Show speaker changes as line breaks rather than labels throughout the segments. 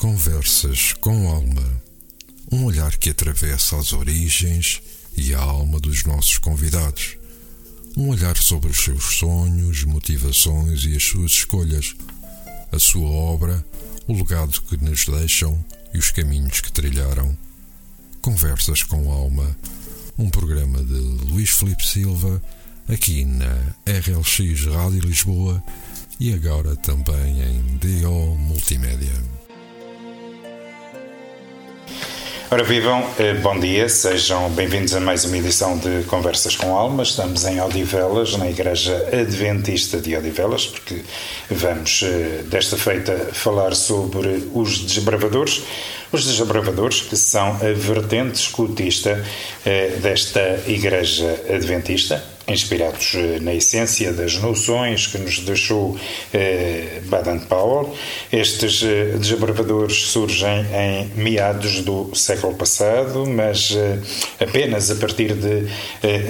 Conversas com Alma. Um olhar que atravessa as origens e a alma dos nossos convidados. Um olhar sobre os seus sonhos, motivações e as suas escolhas, a sua obra, o legado que nos deixam e os caminhos que trilharam. Conversas com Alma, um programa de Luís Felipe Silva, aqui na RLX Rádio Lisboa e agora também em DO Multimédia.
Ora vivam, eh, bom dia, sejam bem-vindos a mais uma edição de Conversas com Alma. Estamos em Odivelas, na Igreja Adventista de Odivelas, porque vamos eh, desta feita falar sobre os desbravadores. Os desbravadores, que são a vertente escutista eh, desta Igreja Adventista, inspirados eh, na essência das noções que nos deixou eh, Baden-Powell. Estes eh, surgem em meados do século passado, mas eh, apenas a partir de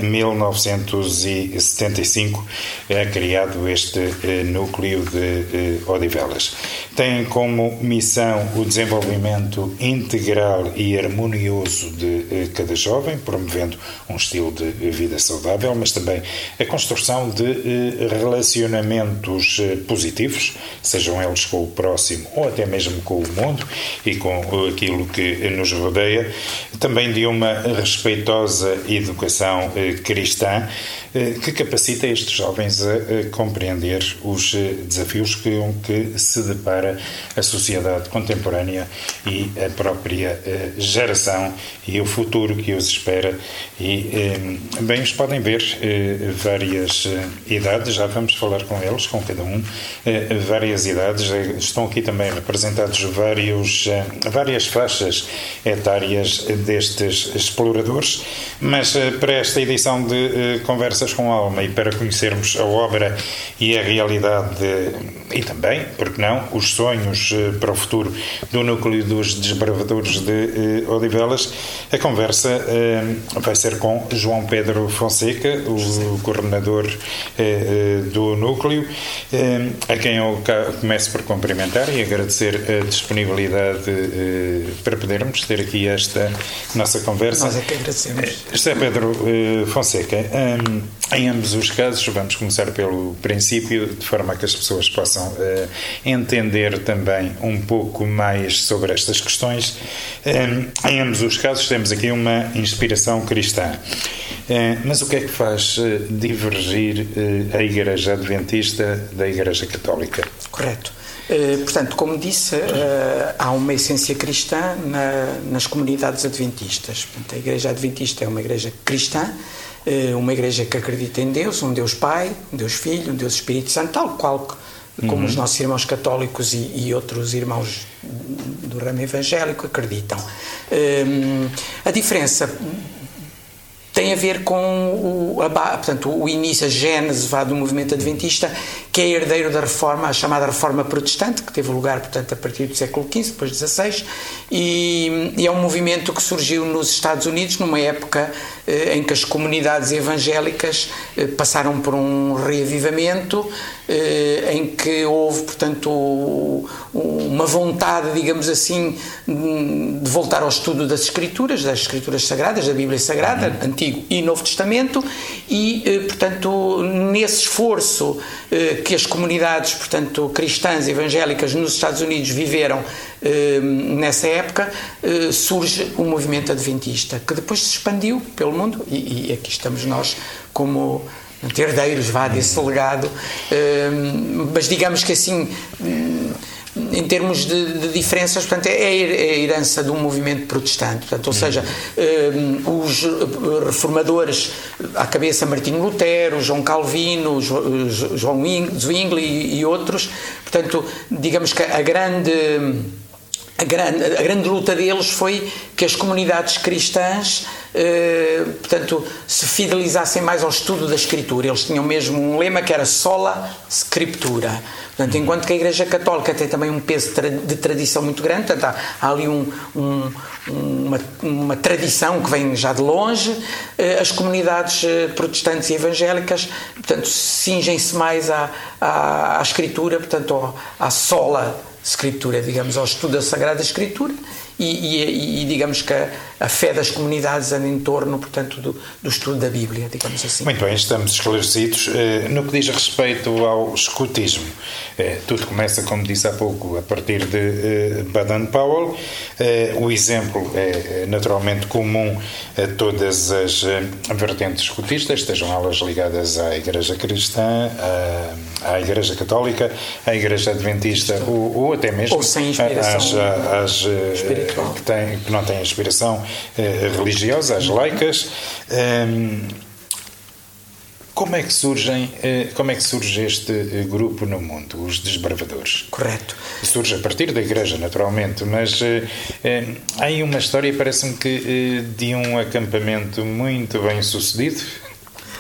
1975 é criado este núcleo de Odivelas. Tem como missão o desenvolvimento integral e harmonioso de cada jovem, promovendo um estilo de vida saudável, mas também a construção de eh, relacionamentos eh, positivos, sejam eles com o próximo ou até mesmo com o mundo e com aquilo que nos rodeia, também de uma respeitosa educação eh, cristã que capacita estes jovens a compreender os desafios com que se depara a sociedade contemporânea e a própria geração e o futuro que os espera. E bem, os podem ver várias eh, idades, já vamos falar com eles, com cada um, eh, várias idades. Eh, estão aqui também representados vários, várias faixas etárias destes exploradores, mas para esta edição de Conversas com Alma e para conhecermos a obra e a realidade e também, porque não, os sonhos para o futuro do núcleo dos desbravadores de Odivelas, a conversa vai ser com João Pedro Fonseca, o o coordenador eh, eh, do núcleo, eh, a quem eu começo por cumprimentar e agradecer a disponibilidade para podermos ter aqui esta nossa conversa.
Nós é que agradecemos.
José Pedro Fonseca, em ambos os casos, vamos começar pelo princípio, de forma a que as pessoas possam entender também um pouco mais sobre estas questões. Em ambos os casos, temos aqui uma inspiração cristã. Mas o que é que faz divergir eh, a Igreja Adventista da Igreja Católica.
Correto. Eh, portanto, como disse, eh, há uma essência cristã nas comunidades adventistas. Portanto, a Igreja Adventista é uma igreja cristã, uma igreja que acredita em Deus, um Deus Pai, um Deus Filho, um Deus Espírito Santo, tal qual como uhum. os nossos irmãos católicos e, e, outros irmãos do ramo evangélico acreditam. a diferença tem a ver com o, a, portanto, o início, a gênese vá, do movimento adventista, que é herdeiro da reforma, a chamada reforma protestante, que teve lugar, portanto, a partir do século XV, depois XVI, e, e é um movimento que surgiu nos Estados Unidos numa época eh, em que as comunidades evangélicas eh, passaram por um reavivamento, eh, em que houve, portanto, uma vontade, digamos assim, de voltar ao estudo das Escrituras, das Escrituras Sagradas, da Bíblia Sagrada, uhum. Antigo e Novo Testamento, e, portanto, nesse esforço que as comunidades, portanto, cristãs evangélicas nos Estados Unidos viveram nessa época, surge o movimento adventista, que depois se expandiu pelo mundo e, e aqui estamos nós como herdeiros vá desse legado, mas digamos que assim em termos de, de, diferenças, portanto, é a herança de um movimento protestante. Portanto, ou seja, os reformadores, à cabeça Martinho Lutero, João Calvino, João Zwingli e outros, portanto, digamos que a grande a grande, a grande luta deles foi que as comunidades cristãs, eh, portanto, se fidelizassem mais ao estudo da Escritura. Eles tinham mesmo um lema que era sola scriptura. Portanto, enquanto que a Igreja Católica tem também um peso de tradição muito grande, portanto, há, há ali um, um, uma, uma, tradição que vem já de longe, eh, as comunidades eh, protestantes e evangélicas, portanto, cingem-se mais à, à, à Escritura, portanto, à sola Escritura, digamos, ao estudo da Sagrada Escritura e, e, e digamos que a, a, fé das comunidades anda em torno, portanto, do, do, estudo da Bíblia, digamos assim.
Muito bem, estamos esclarecidos. Eh, no que diz respeito ao escutismo, eh, tudo começa, como disse há pouco, a partir de eh, Baden-Powell. O exemplo é naturalmente comum a todas as vertentes escutistas, estejam elas ligadas à Igreja Cristã, à, à Igreja Católica, à Igreja Adventista ou, ou até mesmo
ou sem inspiração
às, às que, tem, que não têm inspiração eh, religiosa, as laicas. Um, como é que surgem, eh, como é que surge este eh, grupo no mundo, os desbravadores?
Correto.
Surge a partir da igreja, naturalmente, mas há aí uma história, parece-me que de um acampamento muito bem sucedido,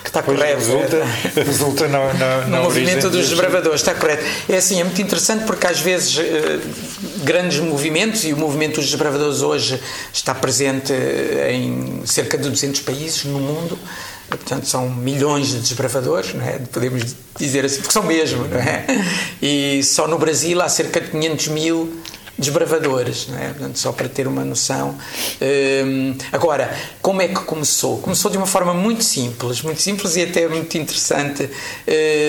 Está correto.
Resulta, resulta no,
movimento dos desbravadores, está correto. É assim, é muito interessante porque às vezes eh, grandes movimentos, e o movimento dos desbravadores hoje está presente eh, em cerca de 200 países no mundo, portanto são milhões de desbravadores, não é? podemos dizer assim, porque são mesmo, não é? E só no Brasil há cerca de 500 mil desbravadores, é? Portanto, só para ter uma noção. Um, agora, como é que começou? Começou de uma forma muito simples, muito simples e até muito interessante.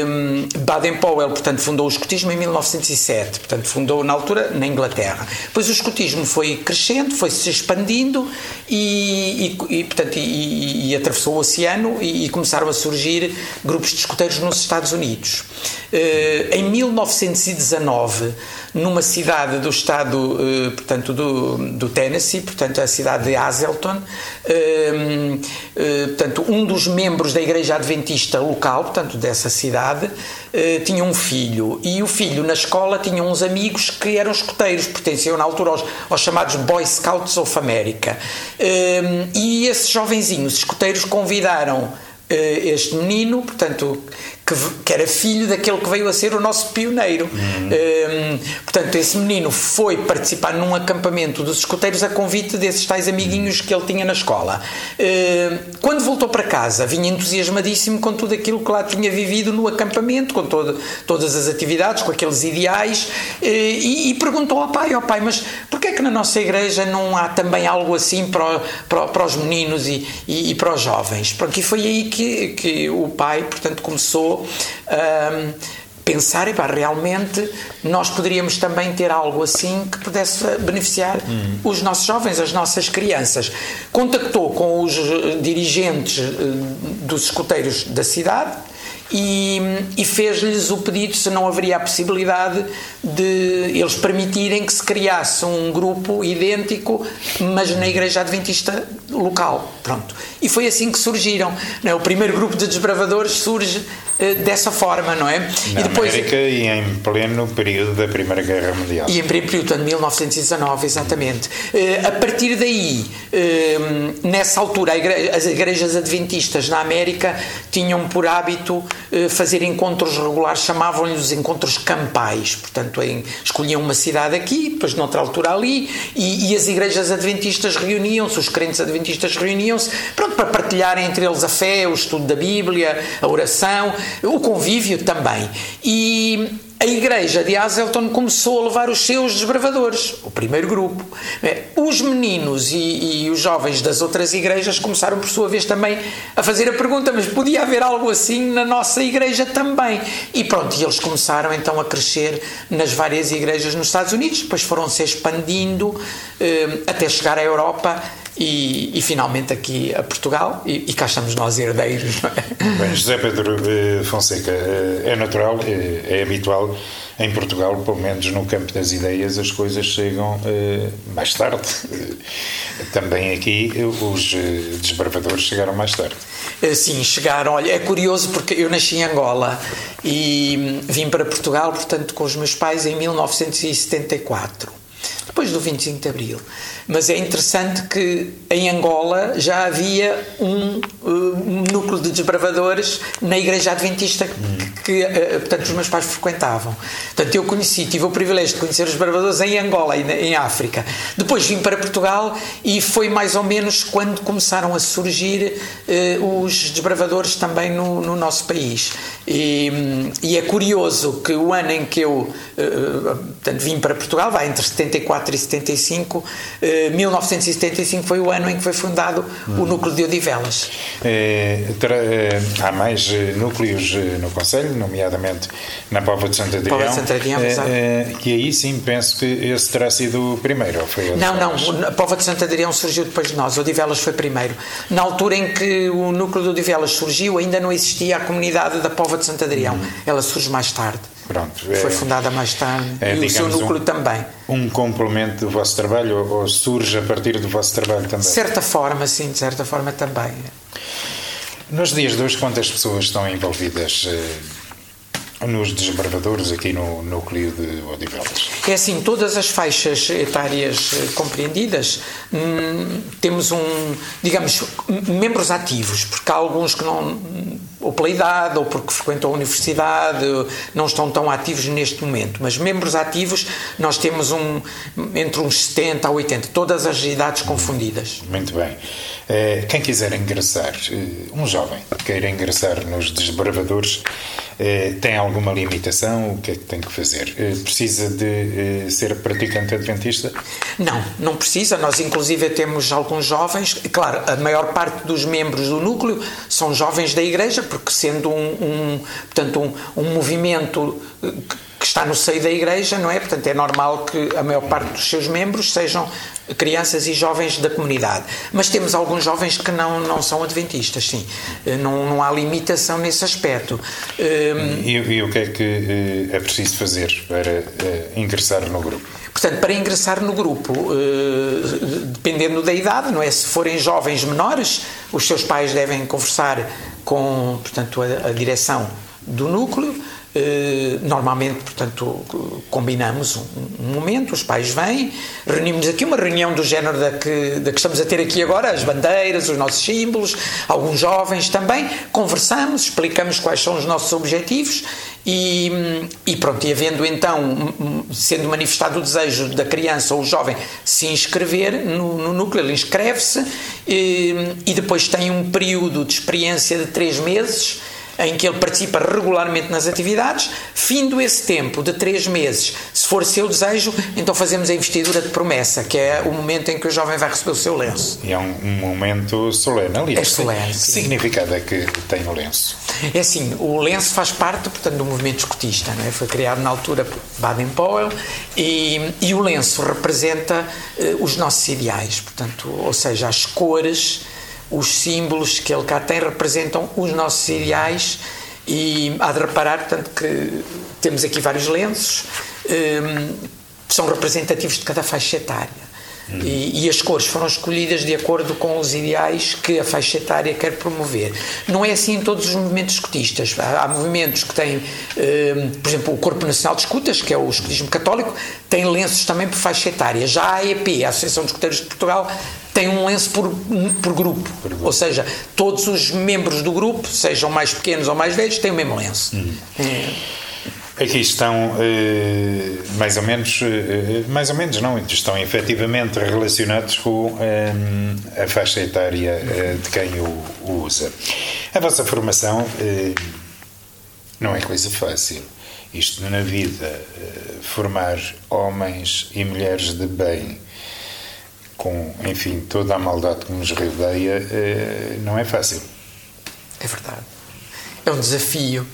Um, Baden-Powell, portanto, fundou o escotismo em 1907, portanto, fundou na altura na Inglaterra. Depois o escotismo foi crescendo, foi se expandindo e, e, e portanto, e, e, atravessou o oceano e, começaram a surgir grupos de escoteiros nos Estados Unidos. Uh, em 1919, numa cidade do estado, eh, portanto, do, do Tennessee, portanto, a cidade de Hazleton. Eh, eh, portanto, um dos membros da Igreja Adventista local, portanto, dessa cidade, tinha um filho. E o filho, na escola, tinha uns amigos que eram escoteiros, pertenciam na altura aos, aos chamados Boy Scouts of America. E esses jovenzinhos escoteiros convidaram este menino, portanto, que, que, era filho daquele que veio a ser o nosso pioneiro. Uhum. Um, portanto, esse menino foi participar num acampamento dos escoteiros a convite desses tais amiguinhos que ele tinha na escola. Um, quando voltou para casa, vinha entusiasmadíssimo com tudo aquilo que lá tinha vivido no acampamento, com todo, todas as atividades, com aqueles ideais, e, e, perguntou ao pai: ao pai, mas porquê é que na nossa igreja não há também algo assim para, para, para os meninos e, e, e para os jovens? Pronto, e foi aí que, que o pai, portanto, começou um, pensar, e realmente nós poderíamos também ter algo assim que pudesse beneficiar uhum. os nossos jovens, as nossas crianças. Contactou com os eh, dirigentes eh, dos escoteiros da cidade e, e fez-lhes o pedido se não haveria a possibilidade de eles permitirem que se criasse um grupo idêntico, mas na Igreja Adventista local. Pronto. E foi assim que surgiram. É? O primeiro grupo de desbravadores surge dessa forma, não é?
Na e depois, América e em pleno período da Primeira Guerra Mundial.
E em pleno período, de 1919, exatamente. Eh, a partir daí, eh, nessa altura, as igrejas adventistas na América tinham por hábito fazer encontros regulares, chamavam-lhes os encontros campais. Portanto, em, escolhiam uma cidade aqui, depois noutra altura ali, e, e as igrejas adventistas reuniam-se, os crentes adventistas reuniam-se, pronto, para partilharem entre eles a fé, o estudo da Bíblia, a oração, o convívio também. E a igreja de Hazelton começou a levar os seus desbravadores, o primeiro grupo. É? Os meninos e, e, os jovens das outras igrejas começaram, por sua vez, também a fazer a pergunta: mas podia haver algo assim na nossa igreja também? E pronto, e eles começaram então a crescer nas várias igrejas nos Estados Unidos, depois foram se expandindo eh, até chegar à Europa e, e, finalmente aqui a Portugal e, e cá estamos nós herdeiros.
É? Bem, José Pedro Fonseca, eh, é natural, é, é, habitual em Portugal, pelo menos no campo das ideias, as coisas chegam eh, mais tarde. Também aqui os desbravadores chegaram mais tarde.
Sim, chegaram. Olha, é curioso porque eu nasci em Angola e vim para Portugal, portanto, com os meus pais em 1974. Depois do 25 de Abril. Mas é interessante que em Angola já havia um, um núcleo de desbravadores na Igreja Adventista que, que, portanto, os meus pais frequentavam. Portanto, eu conheci, tive o privilégio de conhecer os desbravadores em Angola e em África. Depois vim para Portugal e foi mais ou menos quando começaram a surgir os desbravadores também no, no nosso país. E, e, é curioso que o ano em que eu portanto, vim para Portugal, vai entre 74 74 e 75, eh, 1975 foi o ano em que foi fundado hum. o núcleo de Odivelas.
É, eh, há mais eh, núcleos no Conselho, nomeadamente na Pova de Santo Adrião. Pova de Santo Adrião, é, E aí sim penso que esse terá sido o primeiro. Foi
não, não, a Pova de Santo Adrião surgiu depois de nós, Odivelas foi primeiro. Na altura em que o núcleo de Odivelas surgiu, ainda não existia a comunidade da Pova de Santo Adrião. Hum. Ela surge mais tarde. Pronto, Foi é, fundada mais tarde é, e o seu núcleo
um,
também.
Um complemento do vosso trabalho ou, ou, surge a partir do vosso trabalho também? De
certa forma, sim, de certa forma também.
Nos dias de hoje, quantas pessoas estão envolvidas eh, nos desbravadores aqui no núcleo de Odivelas?
É assim, todas as faixas etárias eh, compreendidas, hum, temos um, digamos, membros ativos, porque há alguns que não, ou pela idade, ou porque frequentam a universidade, não estão tão ativos neste momento, mas membros ativos nós temos um, entre uns 70 a 80, todas as idades confundidas.
Muito bem. Eh, quem quiser ingressar, eh, um jovem queira ingressar nos desbravadores, eh, tem alguma limitação? O que é que tem que fazer? Precisa de ser praticante adventista?
Não, não precisa. Nós, inclusive, temos alguns jovens. Claro, a maior parte dos membros do núcleo são jovens da Igreja, porque sendo um, um portanto, um, um movimento que está no seio da Igreja, não é? Portanto, é normal que a maior parte dos seus membros sejam crianças e jovens da comunidade. Mas temos alguns jovens que não, não são adventistas, sim. Eh, não, não há limitação nesse aspecto.
E, e o que é que eh, é preciso fazer para eh, ingressar no grupo?
Portanto, para ingressar no grupo, dependendo da idade, não é? Se forem jovens menores, os seus pais devem conversar com, portanto, a, a direção do núcleo eh, normalmente, portanto, combinamos um, momento, os pais vêm, reunimos aqui uma reunião do género da que, da que estamos a ter aqui agora, as bandeiras, os nossos símbolos, alguns jovens também, conversamos, explicamos quais são os nossos objetivos e, e pronto, e havendo então, sendo manifestado o desejo da criança ou jovem se inscrever no, no núcleo, ele inscreve-se e, eh, e depois tem um período de experiência de três meses em que ele participa regularmente nas atividades. Findo esse tempo de três meses, se for seu desejo, então fazemos a investidura de promessa, que é o momento em que o jovem vai receber o seu lenço.
E é um, um momento solene, ali.
É solene. Que
significado é que tem o lenço?
É assim, o lenço faz parte, portanto, do movimento escotista, não é? Foi criado na altura por Baden-Powell e, e, o lenço representa uh, os nossos ideais, portanto, ou seja, as cores os símbolos que ele cá tem representam os nossos ideais e há de reparar, portanto, que temos aqui vários lenços, um, são representativos de cada faixa etária. Hum. E, e, as cores foram escolhidas de acordo com os ideais que a faixa etária quer promover. Não é assim em todos os movimentos escutistas. Há, há movimentos que têm, um, por exemplo, o Corpo Nacional de Escutas, que é o escutismo católico, tem lenços também por faixa etária. Já a AEP, a Associação de Escuteiros de Portugal, tem um lenço por, por, grupo. por, grupo. Ou seja, todos os membros do grupo, sejam mais pequenos ou mais velhos, têm o mesmo lenço. Uhum.
É. Aqui estão eh, mais ou menos, eh, mais ou menos não, estão efetivamente relacionados com eh, a faixa etária de quem o, o, usa. A vossa formação não é coisa fácil. Isto na vida, formar homens e mulheres de bem, com, enfim, toda a maldade que nos rodeia, eh, não é fácil.
É verdade. É um desafio.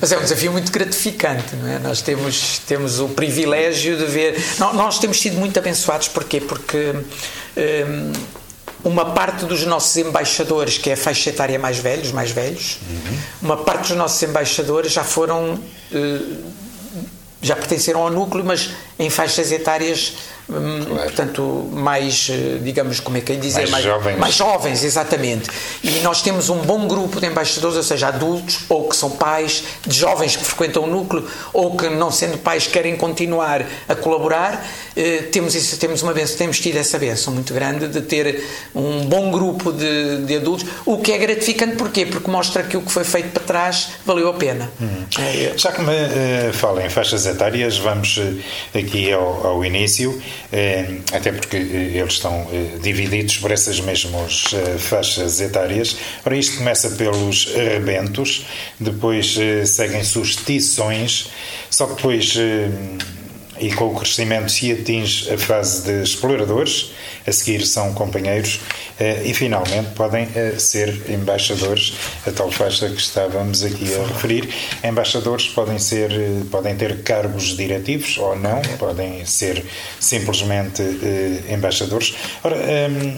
Mas é um desafio muito gratificante, não é? Nós temos, temos o privilégio de ver. Nós temos sido muito abençoados, porquê? Porque um, ehm, uma parte dos nossos embaixadores, que é a faixa etária mais velhos, mais velhos, uhum. uma parte dos nossos embaixadores já foram. Uh, já pertenceram ao núcleo, mas em faixas etárias hum, claro. portanto, mais, eh, digamos, como é que é dizer,
mais, mais, jovens.
mais jovens, exatamente. E nós temos um bom grupo de embaixadores, ou seja, adultos, ou que são pais de jovens que frequentam o núcleo, ou que, não sendo pais, querem continuar a colaborar. Eh, temos, isso, temos uma benção, temos tido essa benção muito grande de ter um bom grupo de, de adultos, o que é gratificante, porquê? Porque mostra que o que foi feito para trás valeu a pena.
Hum. É, Já que me uh, fala em faixas etárias, vamos aqui ao, ao início, até porque eles estão divididos por essas mesmas faixas etárias. Ora, isto começa pelos rebentos, depois seguem-se os tições, só que depois e com o crescimento se atinge a fase de exploradores, a seguir são companheiros eh, e finalmente podem eh, ser embaixadores, a tal faixa que estávamos aqui a referir. Embaixadores podem ser, eh, podem ter cargos diretivos ou não, podem ser simplesmente embaixadores. Ora, ehm,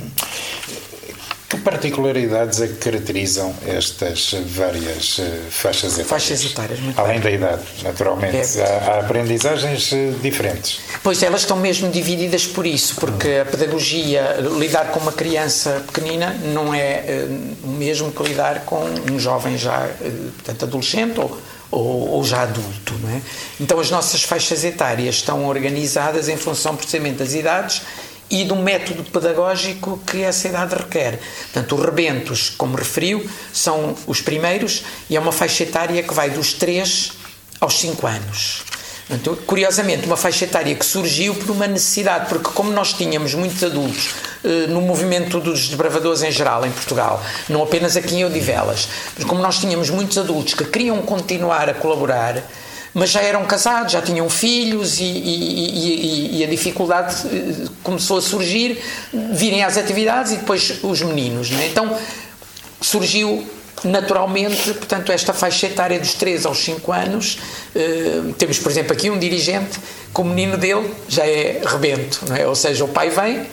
que particularidades é que caracterizam estas várias uh, faixas etárias?
Faixas etárias, muito
Além bem. da idade, naturalmente. É. Há, há, aprendizagens uh, diferentes.
Pois elas estão mesmo divididas por isso, porque a pedagogia, lidar com uma criança pequenina não é uh, o mesmo que lidar com um jovem já, portanto, adolescente ou, ou, ou, já adulto. Não é? Então as nossas faixas etárias estão organizadas em função precisamente das idades e do método pedagógico que essa idade requer. Portanto, os rebentos, como referiu, são os primeiros e é uma faixa etária que vai dos 3 aos 5 anos. Curiosamente, uma faixa etária que surgiu por uma necessidade, porque como nós tínhamos muitos adultos eh, no movimento dos desbravadores em geral em Portugal, não apenas aqui em Odivelas, mas como nós tínhamos muitos adultos que queriam continuar a colaborar, mas já eram casados, já tinham filhos e, e, e, e, a dificuldade eh, começou a surgir, virem às atividades e depois os meninos. Né? Então surgiu naturalmente, portanto, esta faixa etária dos 3 aos 5 anos. Uh, temos, por exemplo, aqui um dirigente que o menino dele já é rebento, não é? ou seja, o pai vem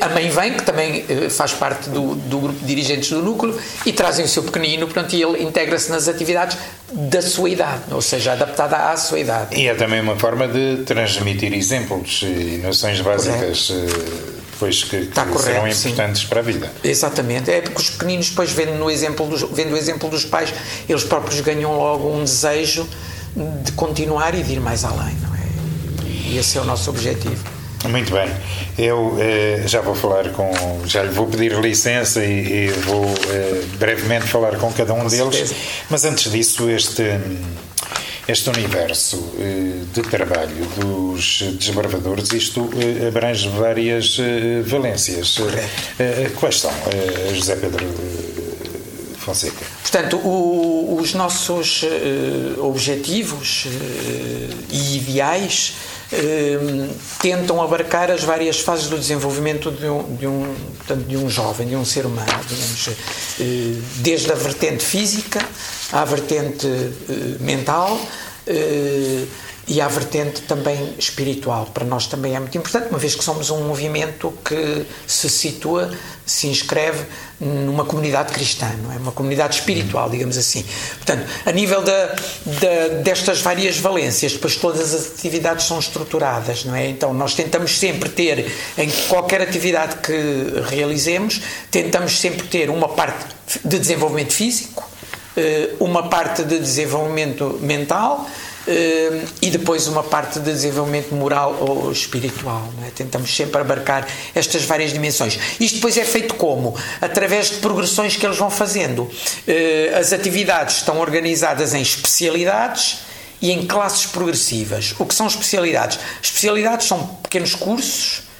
a mãe vem, que também eh, faz parte do, do grupo de dirigentes do núcleo, e trazem o seu pequenino, portanto, e ele integra-se nas atividades da sua idade, ou seja, adaptada à sua idade.
E é também uma forma de transmitir exemplos e noções básicas. Correto. Depois que, que correto, serão importantes sim. para a vida.
Exatamente. É porque os pequeninos, depois, vendo, no exemplo dos, vendo o exemplo dos pais, eles próprios ganham logo um desejo de continuar e de ir mais além. Não é? E esse é o nosso objetivo.
Muito bem. Eu eh, já vou falar com. Já lhe vou pedir licença e, e vou eh, brevemente falar com cada um com deles. Certeza. Mas antes disso, este, este universo eh, de trabalho dos desbravadores, isto eh, abrange várias eh, valências. Quais são, José Pedro? Fonseca.
Portanto, o, os nossos objetivos e ideais tentam abarcar as várias fases do desenvolvimento de um, de um, portanto, de um jovem, de um ser humano, digamos, eh, desde a vertente física à vertente eh, mental eh, e à vertente também espiritual. Para nós também é muito importante, uma vez que somos um movimento que se situa, se inscreve numa comunidade cristã, não é? Uma comunidade espiritual, digamos assim. Portanto, a nível da, da, destas várias valências, depois todas as atividades são estruturadas, não é? Então, nós tentamos sempre ter, em qualquer atividade que realizemos, tentamos sempre ter uma parte de desenvolvimento físico, eh, uma parte de desenvolvimento mental, e depois uma parte de desenvolvimento moral ou espiritual. É? Tentamos sempre abarcar estas várias dimensões. Isto depois é feito como? Através de progressões que eles vão fazendo. Uh, as atividades estão organizadas em especialidades e em classes progressivas. O que são especialidades? Especialidades são pequenos cursos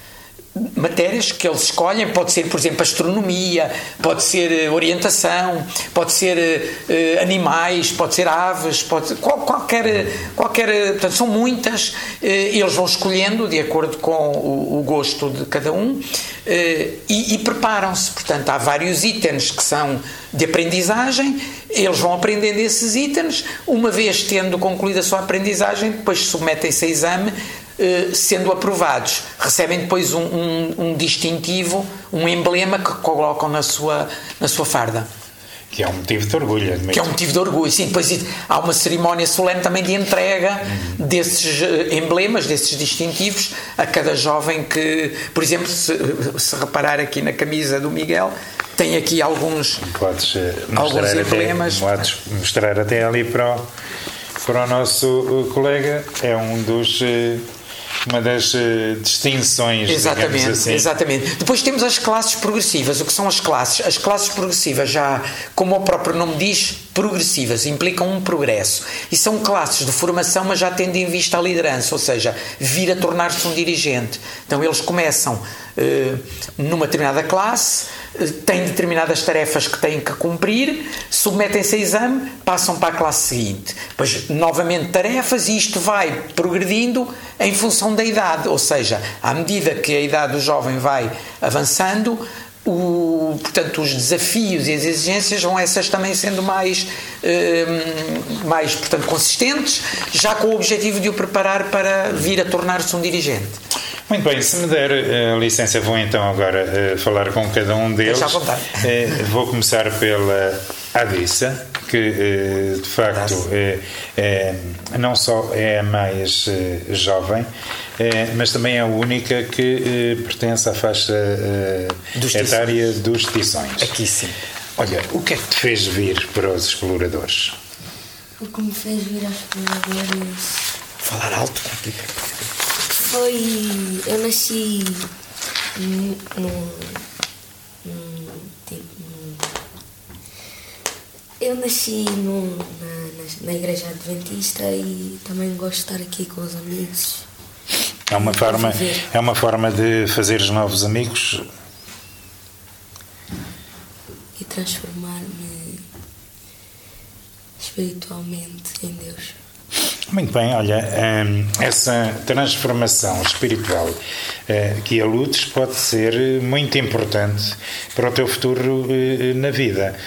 matérias que eles escolhem, pode ser, por exemplo, astronomia, pode ser eh, orientação, pode ser uh, animais, pode ser aves, pode ser, qual, qualquer, qualquer, portanto, são muitas, uh, eles vão escolhendo de acordo com o, o gosto de cada um uh, e, e preparam-se, portanto, há vários itens que são de aprendizagem, eles vão aprendendo esses itens, uma vez tendo concluído a sua aprendizagem, depois submetem-se a exame sendo aprovados, recebem depois um, um, um, distintivo, um emblema que colocam na sua, na sua farda.
Que é um motivo de orgulho, admito.
Que é um motivo de orgulho, sim. Depois há uma cerimónia solene também de entrega uhum. desses eh, emblemas, desses distintivos a cada jovem que, por exemplo, se, se reparar aqui na camisa do Miguel, tem aqui alguns,
Podes eh, alguns emblemas. Até, podes mostrar até ali para o, para o nosso eh, colega, é um dos uma das uh, distinções.
Exatamente,
assim.
exatamente. Depois temos as classes progressivas. O que são as classes? As classes progressivas, já como o próprio nome diz, progressivas, implicam um progresso. E são classes de formação, mas já tendo em vista a liderança, ou seja, vir a tornar-se um dirigente. Então eles começam uh, numa determinada classe têm determinadas tarefas que têm que cumprir, submetem-se a exame, passam para a classe seguinte. Depois, novamente, tarefas e isto vai progredindo em função da idade, ou seja, à medida que a idade do jovem vai avançando, o, portanto, os desafios e as exigências vão essas também sendo mais, eh, mais portanto, consistentes, já com o objetivo de o preparar para vir a tornar-se um dirigente.
Muito bem, se me der uh, licença, vou então agora uh, falar com cada um deles.
Deixa à vontade.
Uh, vou começar pela Adissa, que de facto é, não só é a mais jovem, mas também é a única que pertence à faixa dos etária dos tições.
Aqui sim.
Olha, o que é que te fez vir para os exploradores?
O que me fez vir aos exploradores.
Falar alto,
foi. Eu nasci num. tipo, eu nasci num, na, na igreja adventista e também gosto de estar aqui com os amigos.
É uma forma, é uma forma de fazer os novos amigos
e transformar-me espiritualmente em Deus.
Muito bem, olha, hum, essa transformação espiritual eh, que aludes pode ser muito importante para o teu futuro eh, na vida.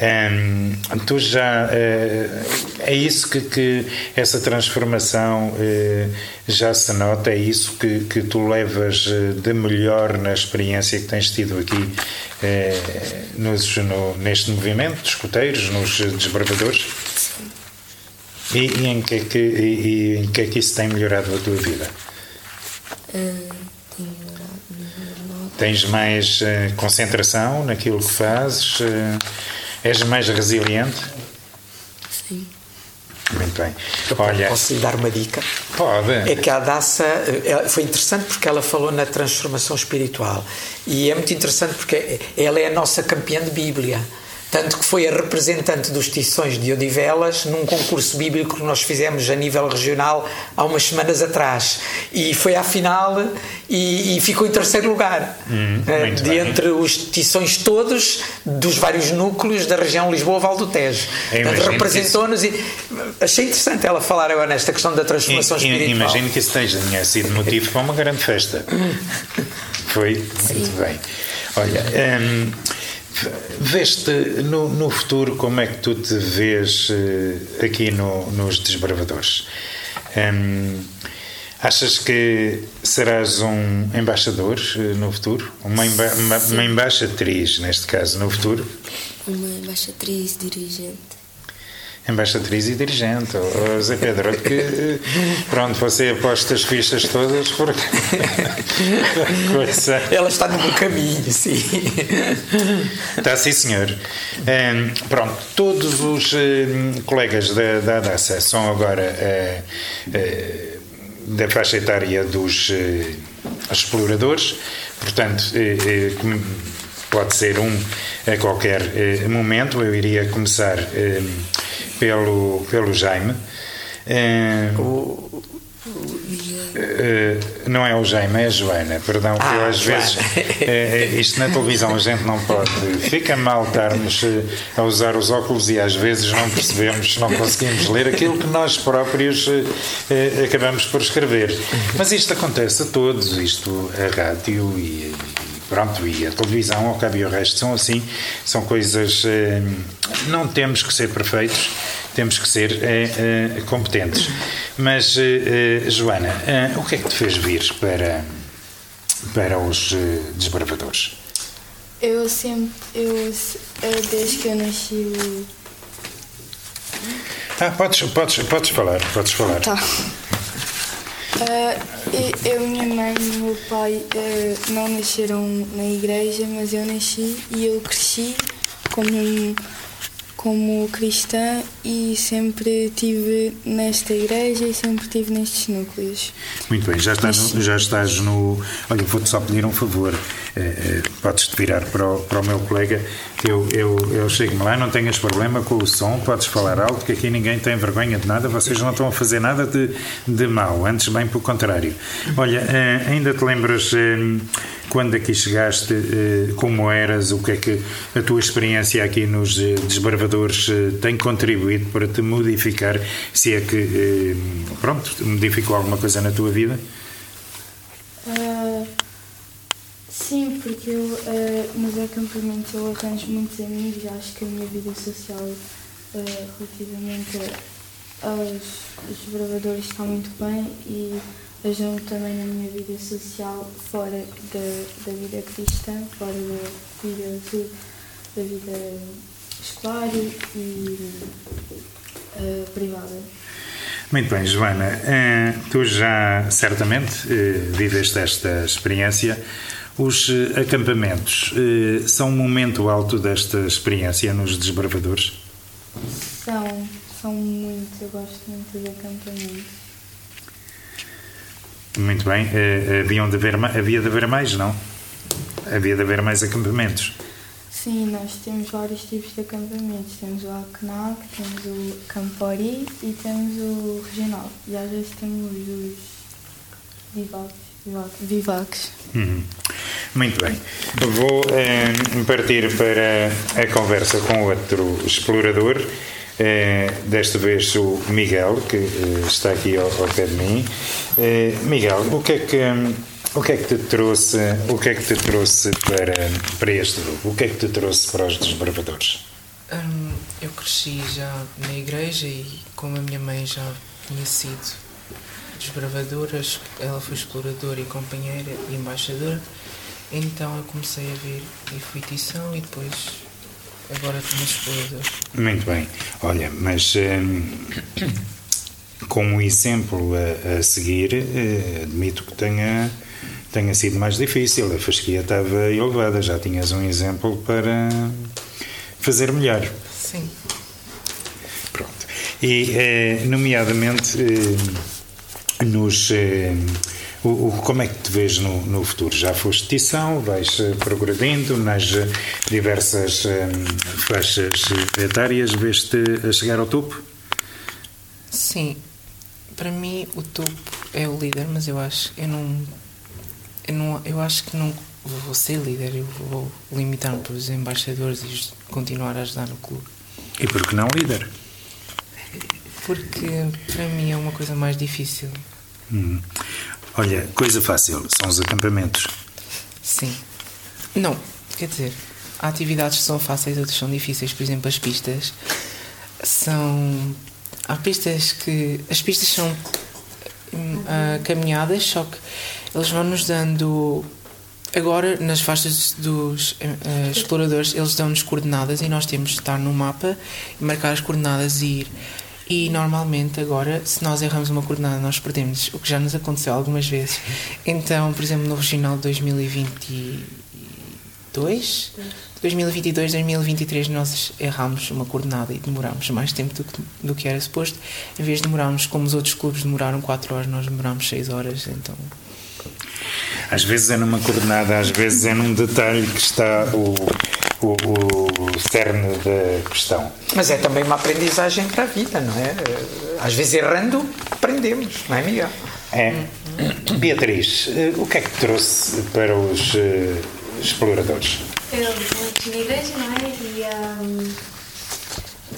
Um, tu já uh, é isso que, que essa transformação uh, já se nota, é isso que, que tu levas de melhor na experiência que tens tido aqui uh, nos, no, neste movimento dos escuteiros, nos desbravadores? E, e, em que, é que, e, e, em que é que isso tem melhorado a tua vida? Tens mais concentração naquilo que fazes? És mais resiliente?
Sim.
Muito bem.
Olha, posso lhe dar uma dica?
Pode.
É que a Adassa foi interessante porque ela falou na transformação espiritual e é muito interessante porque ela é a nossa campeã de Bíblia. Tanto que foi a representante dos Tições de Odivelas num concurso bíblico que nós fizemos a nível regional há umas semanas atrás. E foi à final e, e ficou em terceiro lugar.
Hum, uh,
de bem. entre os Tições todos dos vários núcleos da região Lisboa-Val do Tejo. Representou-nos e achei interessante ela falar agora nesta questão da transformação
e,
espiritual.
Imagino que isso tenha sido motivo para uma grande festa. Foi muito Sim. bem. Olha. Um, Veste no, no, futuro como é que tu te vês uh, aqui no, nos Desbravadores? Um, achas que serás um embaixador uh, no futuro? Uma, emba uma, uma embaixatriz, neste caso, no futuro?
Uma embaixatriz dirigente
embaixatriz e dirigente, o Zé Pedro, que pronto, você aposta as fichas todas porque
coisa. Ela está no meu caminho, sim.
Está sim, senhor. Um, pronto, todos os um, colegas da, da ADASA são agora uh, uh, da faixa etária dos uh, exploradores, portanto, pode ser um a qualquer momento. Eu iria começar pelo, pelo Jaime. Uh, Uh, não é o Jaime, é a Joana, perdão, que ah, eu às Joana. vezes uh, isto na televisão a gente não pode, fica mal estarmos a usar os óculos e às vezes não percebemos, não conseguimos ler aquilo que nós próprios acabamos por escrever. Mas isto acontece a todos, isto a rádio e, pronto, e a televisão, ao cabo e o resto são assim, são coisas. Eh, não temos que ser perfeitos, temos que ser eh, eh, competentes. Mas, Joana, o que é que te fez vir para, para os desbravadores?
Eu sempre, eu, desde que eu nasci.
Ah, podes, podes, podes falar, podes falar.
Tá. Uh, eu, minha mãe e meu pai uh, não nasceram na igreja, mas eu nasci e eu cresci como como cristã e sempre tive nesta igreja e sempre tive nestes núcleos.
Muito bem, já estás, já estás no. Olha, vou-te só pedir um favor. Uh, podes-te virar para o, para o meu colega. Eu, eu, eu chego-me lá, não tenhas problema com o som, podes falar alto, que aqui ninguém tem vergonha de nada, vocês não estão a fazer nada de, de mal, antes bem pelo contrário. Olha, uh, ainda te lembras. Quando aqui chegaste, eh, como eras, o que é que a tua experiência aqui nos eh, desbravadores eh, tem contribuído para te modificar, se é que, pronto, modificou alguma coisa na tua vida?
Uh, sim, porque eu, uh, nos acampamentos eu arranjo muitos amigos, acho que a minha vida social uh, relativamente aos desbravadores está muito bem e ajudam também na minha vida social fora da, da vida cristã, fora da vida, de, da vida escolar e uh, privada.
Muito bem, Joana, uh, tu já certamente uh, viveste esta experiência. Os acampamentos são um momento alto desta experiência nos desbravadores?
São, são muito, eu gosto muito de acampamentos.
Muito bem. Uh, haviam de haver, havia de haver mais, não? Havia de haver mais acampamentos.
Sim, nós temos vários tipos de acampamentos. Temos o ACNAC, temos o Campori e temos o Regional. E às vezes temos os vivacs. vivacs.
Uhum. Muito bem. Vou eh, partir para a conversa com outro explorador é, desta vez o Miguel, que eh, está aqui ao, ao pé de mim. É, Miguel, o que é que. O que é que te trouxe, o que é que te trouxe para, para este grupo? O que é que te trouxe para os desbravadores?
Hum, eu cresci já na igreja e como a minha mãe já tinha sido desbravadora, ela foi exploradora e companheira e embaixadora, então eu comecei a ver e fui tição e depois Agora temos explorador.
Muito bem. Olha, mas hum, como exemplo a, a seguir, eh, admito que tenha, tenha sido mais difícil. A fasquia estava elevada, já tinhas um exemplo para fazer melhor.
Sim.
Pronto. E, eh, nomeadamente, eh, nos o, o, como é que te vês no, no futuro? Já foste tição, vais eh, progredindo nas eh, diversas um, faixas etárias, vês-te a chegar ao topo?
Sim, para mim o topo é o líder, mas eu acho, eu não, eu não, eu acho que não vou ser líder, eu vou limitar-me para os embaixadores e continuar a ajudar no clube.
E por que não líder?
Porque para mim é uma coisa mais difícil.
Hum. Olha, coisa fácil, são os acampamentos.
Sim. Não, quer dizer, há atividades que são fáceis, outras são difíceis. Por exemplo, as pistas são. Há pistas que. As pistas são uh, caminhadas, só que eles vão nos dando. Agora, nas faixas dos uh, exploradores, eles dão-nos coordenadas e nós temos de estar no mapa e marcar as coordenadas e ir. E normalmente agora, se nós erramos uma coordenada, nós perdemos, o que já nos aconteceu algumas vezes. Então, por exemplo, no regional 2022, 2022, 2023, nós erramos uma coordenada e demoramos mais tempo do que, do que era suposto. Em vez de demorarmos, como os outros clubes demoraram 4 horas, nós demoramos 6 horas. Então.
Às vezes é numa coordenada, às vezes é num detalhe que está o, o, o cerne da questão.
Mas é também uma aprendizagem para a vida, não é? Às vezes errando, aprendemos, não é, Miguel?
É. Beatriz, eh, o que é que trouxe para os uh, exploradores?
Eu vou na igreja, não é? E um,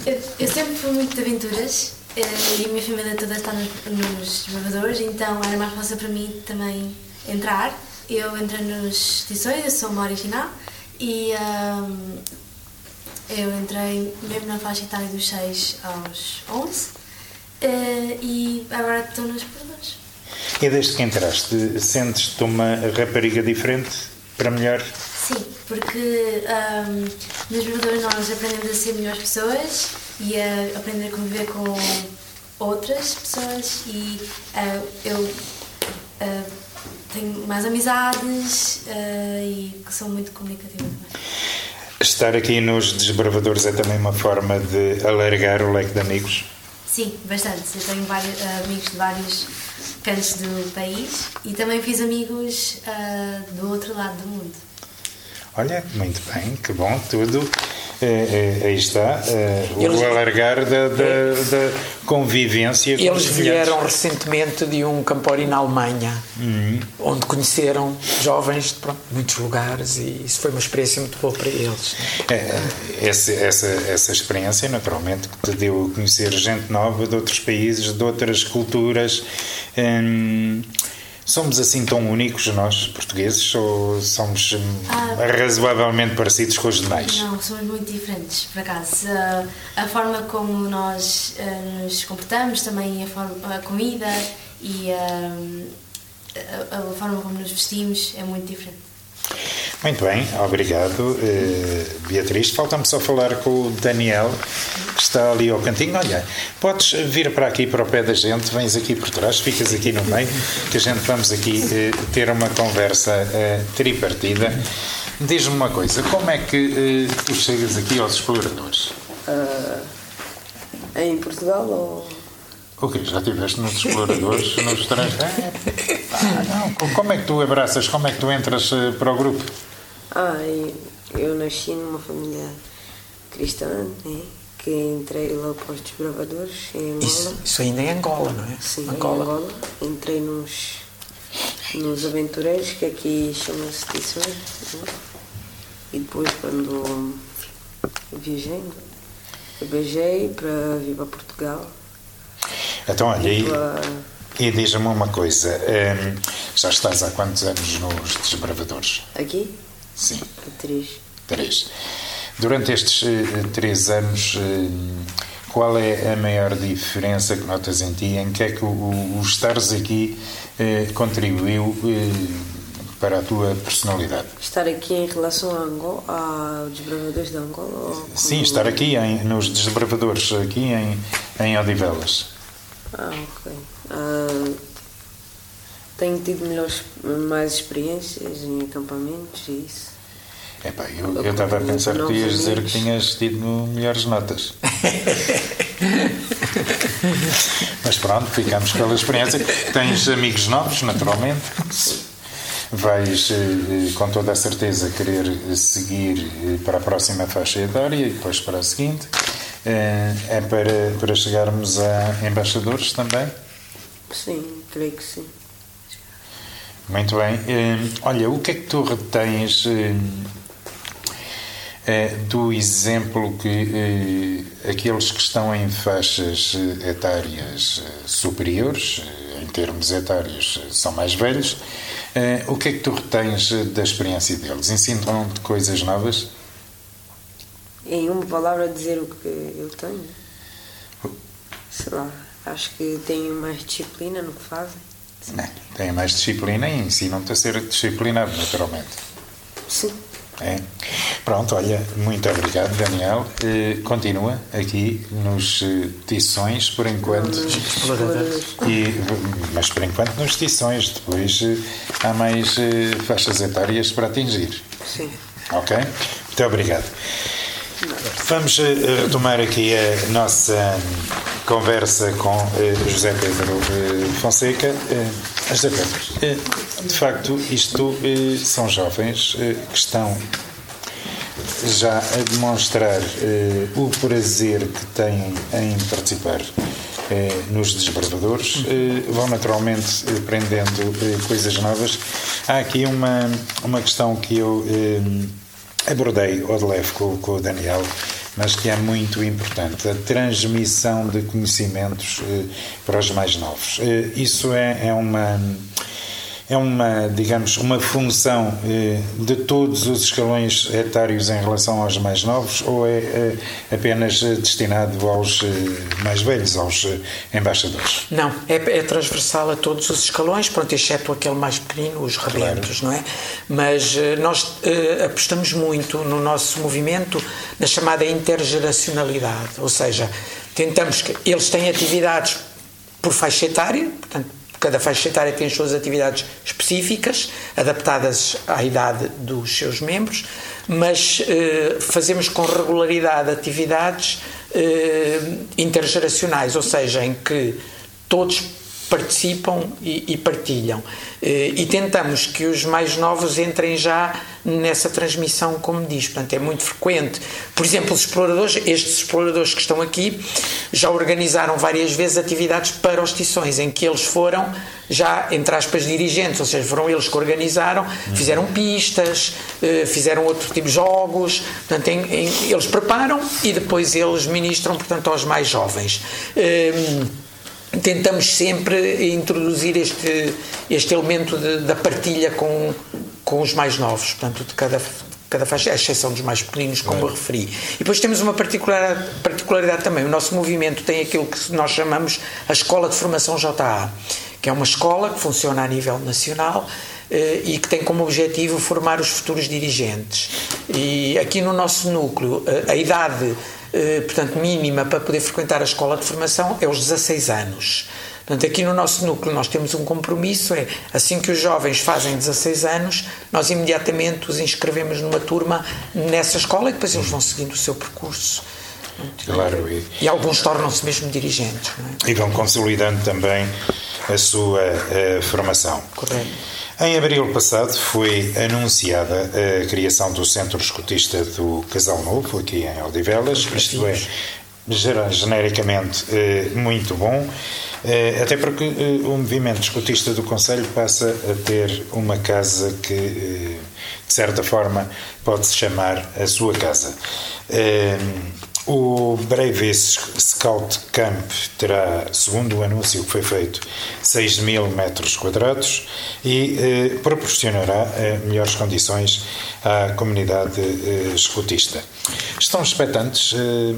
eu, eu, sempre fui muito de aventuras uh, e a minha família toda está nos, nos desbravadores, então era mais fácil para mim também entrar. Eu entrei nos edições, eu sou uma original e um, eu entrei mesmo na faixa etária dos 6 aos 11 uh, eh, e agora estou nos produtos.
E desde que entraste, sentes-te uma rapariga diferente para melhor?
Sim, porque um, nos desbravadores nós aprendemos a ser melhores pessoas e a aprender a conviver com outras pessoas e uh, eu uh, tenho mais amizades uh, e que sou muito comunicativa.
Estar aqui nos desbravadores é também uma forma de alargar o leque de amigos?
Sim, bastante. Eu tenho vários, amigos de vários cantos do país e também fiz amigos do outro lado do mundo.
Olha, muito bem, que bom, tudo. É, é, aí está, é, eles, o alargar da, da, da convivência.
Eles vieram recentemente de um campório na Alemanha, uhum. onde conheceram jovens de pronto, muitos lugares e isso foi uma experiência muito boa para eles.
Essa, essa, essa experiência, naturalmente, te deu a conhecer gente nova de outros países, de outras culturas. Hum, Somos assim tão únicos nós, portugueses, ou somos ah, razoavelmente parecidos com os demais?
Não, somos muito diferentes, por acaso. Uh, a forma como nós uh, nos comportamos, também a, forma, a comida e uh, a, a, forma como nos vestimos é muito diferente.
Muito bem, obrigado, eh, Beatriz. Falta-me só falar com o Daniel, que está ali ao cantinho. Olha, podes vir para aqui, para o pé da gente, vens aqui por trás, ficas aqui no meio, que a gente vamos aqui eh, ter uma conversa eh, tripartida. Diz-me uma coisa, como é que tu chegas aqui aos exploradores? Uh,
em Portugal ou
o quê? Já estiveste nos exploradores, nos estrangeiro? Ah, não. Como é que tu abraças? Como é que tu entras para o grupo?
Ah, eu nasci numa família cristã, né? que entrei lá para os desbravadores em Angola.
Isso, isso ainda é Angola, não é?
Sim, Angola. Angola. Entrei nos, nos aventureiros, que aqui chama-se Tições. Né? E depois, quando viajei, eu viajei para vir para Portugal
então, olha, e, e diz-me uma coisa: um, já estás há quantos anos nos Desbravadores?
Aqui?
Sim.
Três.
Três. Durante estes uh, três anos, uh, qual é a maior diferença que notas em ti? Em que é que o, o, estares aqui uh, contribuiu para a tua personalidade?
Estar aqui em relação a Angola, aos desbravadores de Angola?
Sim, estar aqui em, nos desbravadores, aqui em, em Odivelas.
Ah, ok. Tenho tido melhores, mais experiências em acampamentos e isso.
Epá, eu, eu estava a pensar que tu ias dizer que tinhas tido melhores notas. Mas pronto, ficamos pela experiência. Tens amigos novos, naturalmente. Vais, eh, com toda a certeza, querer seguir eh, para a próxima faixa etária e depois para a seguinte. É, é para, para chegarmos a embaixadores também?
Sim, creio que sim.
Muito bem. É, olha, o que é que tu retens é, do exemplo que aqueles que estão em faixas etárias superiores, em termos etários, são mais velhos, o que é que tu retens da experiência deles? Ensinam-te coisas novas?
em uma palavra dizer o que eu tenho. Sei lá, acho que tenho mais disciplina no que fazem.
Não, têm mais disciplina e ensinam-te a ser disciplinado, naturalmente.
Sim.
É. Pronto, olha, muito obrigado, Daniel. Eh, continua aqui nos eh, tições, por enquanto. E, mas por enquanto nos tições, depois eh, há mais faixas etárias para atingir.
Sim.
Ok? Muito obrigado. Vamos eh, retomar aqui a nossa hum, conversa com eh, José Pedro eh, Fonseca. José Pedro, de facto, isto são jovens que estão já a demonstrar o prazer que têm em participar nos desbravadores, vão naturalmente aprendendo coisas novas. Há aqui uma, uma questão que eu abordei ou de leve com, com o Daniel, mas que é muito importante, a transmissão de conhecimentos eh, para os mais novos. Eh, isso é, é, uma, é uma, digamos, uma função eh, de todos os escalões etários em relação aos mais novos ou é, é apenas destinado aos mais velhos, aos embaixadores?
Não, é, é, transversal a todos os escalões, pronto, exceto aquele mais pequenino, os rebentos, claro. não é? Mas nós apostamos muito no nosso movimento na chamada intergeracionalidade, ou seja, tentamos que eles têm atividades por faixa etária, portanto, cada faixa etária tem as suas atividades específicas, adaptadas à idade dos seus membros, mas eh, fazemos com regularidade atividades eh, intergeracionais, ou seja, em que todos participam e, e partilham. Eh, e tentamos que os mais novos entrem já nessa transmissão, como diz. Portanto, é muito frequente. Por exemplo, os exploradores, estes exploradores que estão aqui, já organizaram várias vezes atividades para os tições, em que eles foram já, entre aspas, dirigentes, ou seja, foram eles que organizaram, fizeram pistas, eh, fizeram outro tipo de jogos, portanto, em, em, eles preparam e depois eles ministram, portanto, aos mais jovens. Ehm, tentamos sempre introduzir este, este elemento de, da partilha com, com os mais novos, portanto, de cada, cada faixa, à exceção dos mais pequeninos, como eu referi. E depois temos uma particularidade, particularidade também. O nosso movimento tem aquilo que nós chamamos a Escola de Formação JA, que é uma escola que funciona a nível nacional eh, e que tem como objetivo formar os futuros dirigentes. E aqui no nosso núcleo, eh, a idade portanto, mínima para poder frequentar a escola de formação é os 16 anos. Portanto, aqui no nosso núcleo nós temos um compromisso, é assim que os jovens fazem 16 anos, nós imediatamente os inscrevemos numa turma nessa escola e depois eles vão seguindo o seu percurso.
Claro, e,
e alguns tornam-se mesmo dirigentes.
É? E vão consolidando também a sua uh, formação.
Correto.
Em abril passado foi anunciada a criação do Centro Escotista do Casal Novo, aqui em Odivelas. Isto é, genericamente, eh, muito bom, eh, até porque eh, o movimento escotista do Conselho passa a ter uma casa que, de certa forma, pode-se chamar a sua casa. O Breve Scout Camp terá, segundo o anúncio que foi feito, 6 mil metros quadrados e eh, proporcionará eh, melhores condições à comunidade eh, escotista. Estão expectantes eh,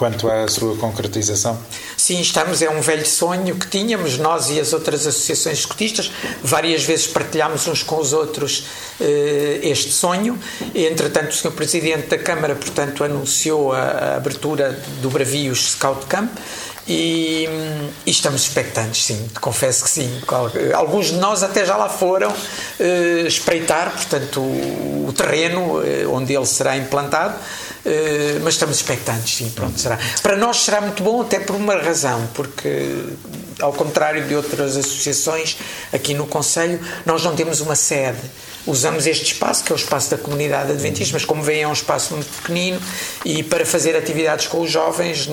quanto à sua concretização?
Sim, estamos. É um velho sonho que tínhamos, nós e as outras associações escotistas. Várias vezes partilhámos uns com os outros eh, este sonho. Entretanto, o Sr. Presidente da Câmara, portanto, anunciou a, a abertura do Bravios Scout Camp. E, e, estamos expectantes, sim, confesso que sim. Alguns de nós até já lá foram eh, espreitar, portanto, o, o terreno eh, onde ele será implantado. Eh, mas estamos expectantes, sim, pronto, será. Para nós será muito bom, até por uma razão, porque, ao contrário de outras associações, aqui no Conselho, nós não temos uma sede. Usamos este espaço, que é o espaço da comunidade adventista, mas como veem é um espaço muito pequenino e para fazer atividades com os jovens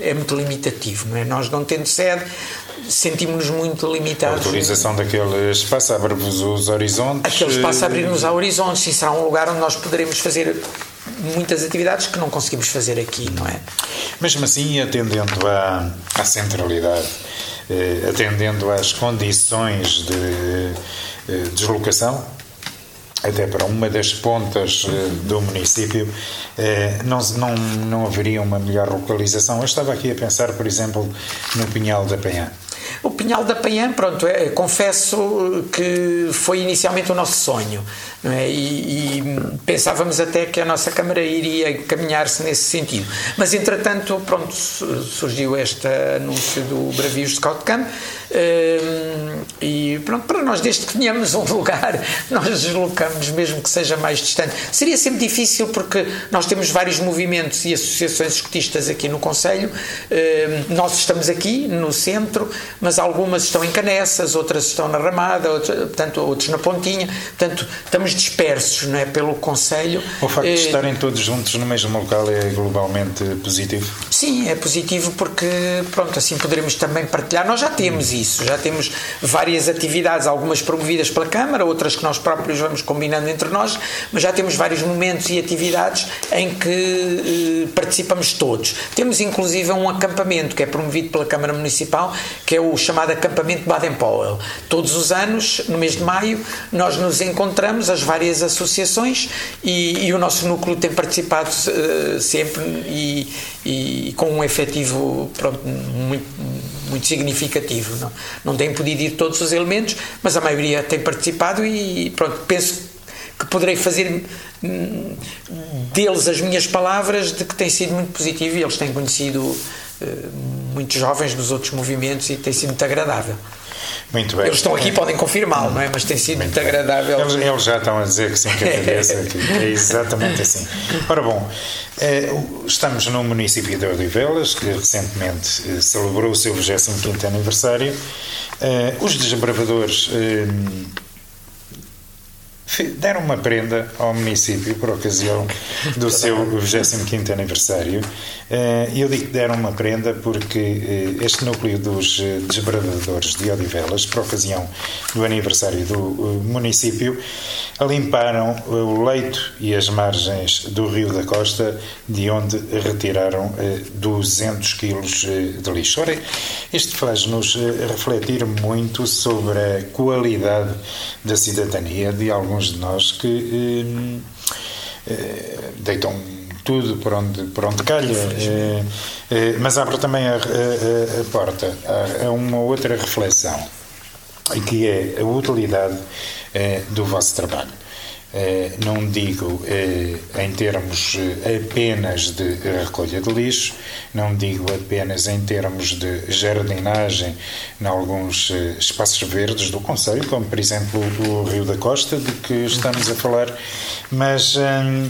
é muito limitativo, não é? Nós não tendo sede, sentimos-nos muito limitados.
A utilização daquele espaço abre-vos os horizontes?
Aquele espaço abre-nos os horizontes e será um lugar onde nós poderemos fazer muitas atividades que não conseguimos fazer aqui, não é?
Mesmo assim, atendendo à, à centralidade, eh, atendendo às condições de eh, deslocação, até para uma das pontas eh, do município, eh, não, não, não haveria uma melhor localização. Eu estava aqui a pensar, por exemplo, no Pinhal da Penha.
O Pinhal da Penhã, pronto, é, confesso que foi inicialmente o nosso sonho. É? E, e, pensávamos até que a nossa Câmara iria caminhar-se nesse sentido. Mas, entretanto, pronto, surgiu este anúncio do Bravios Scout Camp hum, e pronto, para nós, desde que tenhamos um lugar, nós deslocamos, mesmo que seja mais distante. Seria sempre difícil porque nós temos vários movimentos e associações escotistas aqui no Conselho. Hum, nós estamos aqui, no centro, mas algumas estão em Canessas, outras estão na Ramada, outras, portanto, outros na Pontinha. Portanto, estamos dispersos não é, pelo Conselho.
O facto de eh, estarem todos juntos no mesmo local é globalmente positivo?
Sim, é positivo porque, pronto, assim poderemos também partilhar. Nós já temos isso isso. Já temos várias atividades, algumas promovidas pela Câmara, outras que nós próprios vamos combinando entre nós, mas já temos vários momentos e atividades em que eh, participamos todos. Temos inclusive um acampamento que é promovido pela Câmara Municipal, que é o chamado acampamento Baden-Powell. Todos os anos, no mês de maio, nós nos encontramos, as várias associações, e, e o nosso núcleo tem participado uh, sempre e, e, com um efetivo pronto, muito, muito significativo. Não, não tem podido ir todos os elementos, mas a maioria tem participado e pronto, penso que poderei fazer hum, deles as minhas palavras de que tem sido muito positivo e eles têm conhecido eh, muitos jovens dos outros movimentos e tem sido muito agradável.
Muito bem.
Eles estão aqui podem confirmá-lo, não é? Mas tem sido muito, muito agradável.
Eles, eles, já estão a dizer que sim, que a cabeça é exatamente assim. Ora bom, eh, estamos no município de Odivelas, que recentemente eh, celebrou o seu 25 aniversário. Os desbravadores deram uma prenda ao município por ocasião do seu 25º aniversário. Eh, eu digo que deram uma prenda porque eh, este núcleo dos eh, desbravadores de Odivelas, por ocasião do aniversário do município, limparam o leito e as margens do Rio da Costa, de onde retiraram 200 quilos de lixo. Ora, isto faz-nos refletir muito sobre a qualidade da cidadania de alguns de nós que deitam tudo por onde, por onde calha, mas abre também a, a, a porta a, a uma outra reflexão, que é a utilidade eh, do vosso trabalho. Eh, não digo eh, em termos apenas de recolha de lixo, não digo apenas em termos de jardinagem em alguns espaços verdes do Conselho, como por exemplo o Rio da Costa, de que estamos a falar, mas hum,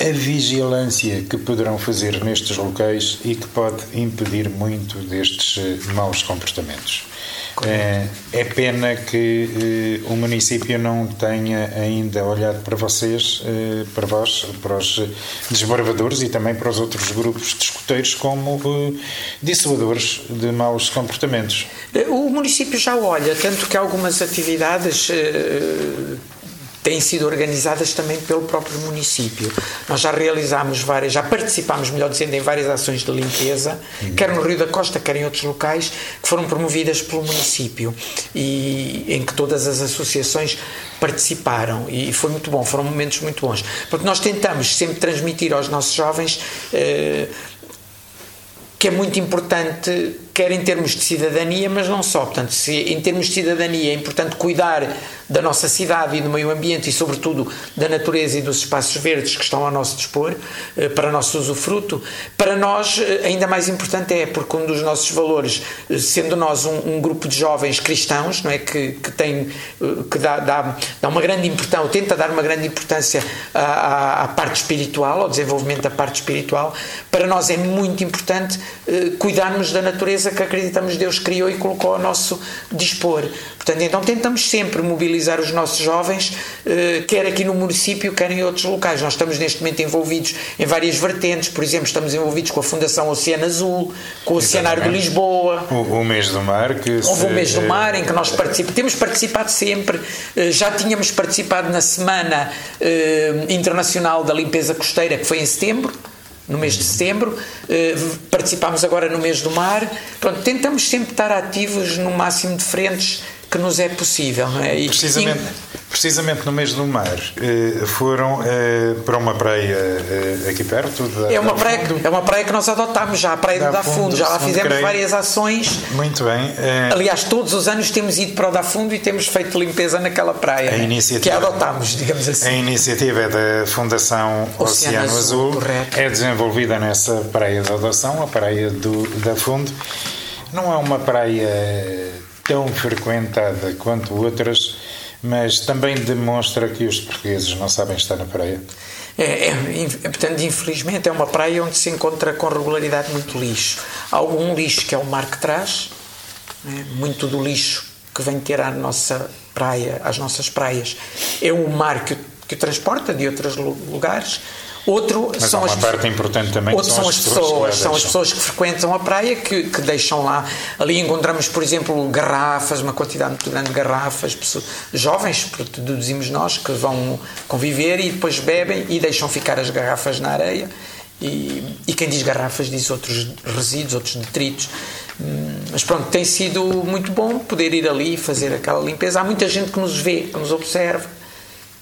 a vigilância que poderão fazer nestes locais e que pode impedir muito destes maus comportamentos. É, é pena que eh, o município não tenha ainda olhado para vocês, eh, para vós, para os desbravadores e também para os outros grupos de escuteiros como eh, dissuadores de maus comportamentos.
O município já olha, tanto que algumas atividades têm sido organizadas também pelo próprio município. Nós já realizámos várias, já participámos, melhor dizendo, em várias ações de limpeza, uhum. quer no Rio da Costa, quer em outros locais, que foram promovidas pelo município e em que todas as associações participaram e foi muito bom, foram momentos muito bons. Porque nós tentamos sempre transmitir aos nossos jovens eh, que é muito importante quer em termos de cidadania, mas não só. Portanto, se em termos de cidadania é importante cuidar da nossa cidade e do meio ambiente e, sobretudo, da natureza e dos espaços verdes que estão ao nosso dispor, eh, para nosso usufruto, para nós eh, ainda mais importante é, porque um dos nossos valores, eh, sendo nós um, um grupo de jovens cristãos, não é, que, que tem, que dá, dá, dá uma grande importância, ou tenta dar uma grande importância à, à, à, parte espiritual, ao desenvolvimento da parte espiritual, para nós é muito importante cuidarmos da natureza que acreditamos Deus criou e colocou ao nosso dispor. Portanto, então tentamos sempre mobilizar os nossos jovens, eh, quer aqui no município, quer em outros locais. Nós estamos neste momento envolvidos em várias vertentes, por exemplo, estamos envolvidos com a Fundação Oceano Azul, com o Oceanário de Lisboa.
O, o, mês do mar. Que
Houve se... o mês do mar em que nós participamos. Temos participado sempre, eh, já tínhamos participado na Semana eh, Internacional da Limpeza Costeira, que foi em setembro no mês de setembro, eh, participámos agora no mês do mar. Pronto, tentamos sempre estar ativos no máximo de frentes que nos é possível. É?
E, precisamente, e... precisamente no mês do mar eh, foram eh, para uma praia aqui perto
da, é uma praia É uma praia que nós adotámos já, a Praia da do Dafundo, já lá fizemos creio. várias ações.
Muito bem.
Aliás, todos os anos temos ido para o Dafundo e temos feito limpeza naquela praia a iniciativa, que adotámos, digamos assim.
A iniciativa é da Fundação Oceano, Oceano Azul, Azul é desenvolvida nessa praia de adoção, a praia do Dafundo. Não é uma praia tão frequentada quanto outras, mas também demonstra que os portugueses não sabem estar na praia.
É, é, portanto, infelizmente, é uma praia onde se encontra com regularidade muito lixo. Há algum lixo que é o mar que traz, né? muito do lixo que vem ter à nossa praia, às nossas praias, é o mar que, que o transporta de outros lugares. Outro
Mas
são as
parte importante também
Outro
são, as
as
pessoas,
são as pessoas que frequentam a praia que, que deixam lá. Ali encontramos, por exemplo, garrafas, uma quantidade muito grande de garrafas, pessoas, jovens, deduzimos nós, que vão conviver e depois bebem e deixam ficar as garrafas na areia. E, e quem diz garrafas diz outros resíduos, outros detritos. Hum, Mas pronto, tem sido muito bom poder ir ali e fazer aquela limpeza. Há muita gente que nos vê, que nos observa.